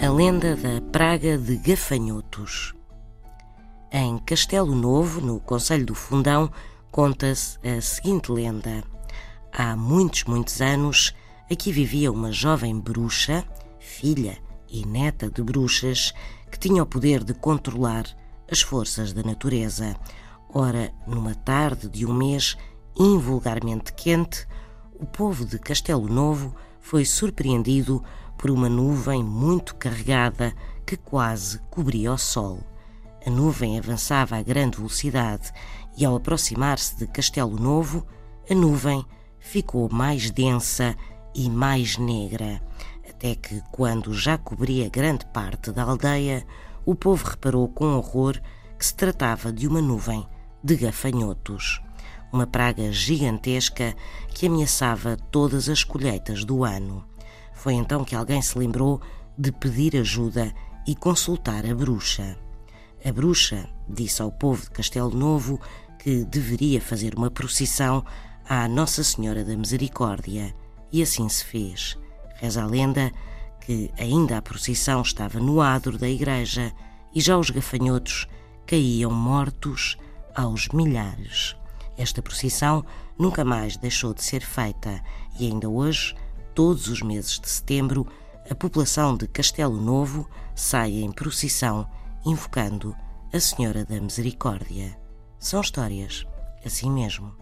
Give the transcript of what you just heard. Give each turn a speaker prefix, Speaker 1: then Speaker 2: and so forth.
Speaker 1: A lenda da praga de gafanhotos. Em Castelo Novo, no Conselho do Fundão, conta-se a seguinte lenda. Há muitos, muitos anos, aqui vivia uma jovem bruxa, filha e neta de bruxas, que tinha o poder de controlar as forças da natureza. Ora, numa tarde de um mês invulgarmente quente, o povo de Castelo Novo foi surpreendido por uma nuvem muito carregada que quase cobria o sol. A nuvem avançava a grande velocidade e, ao aproximar-se de Castelo Novo, a nuvem ficou mais densa e mais negra, até que, quando já cobria grande parte da aldeia, o povo reparou com horror que se tratava de uma nuvem de gafanhotos, uma praga gigantesca que ameaçava todas as colheitas do ano. Foi então que alguém se lembrou de pedir ajuda e consultar a bruxa. A bruxa disse ao povo de Castelo Novo que deveria fazer uma procissão à Nossa Senhora da Misericórdia, e assim se fez. Reza a lenda que ainda a procissão estava no adro da igreja e já os gafanhotos caíam mortos aos milhares. Esta procissão nunca mais deixou de ser feita e ainda hoje todos os meses de setembro, a população de Castelo Novo sai em procissão invocando a Senhora da Misericórdia. São histórias assim mesmo.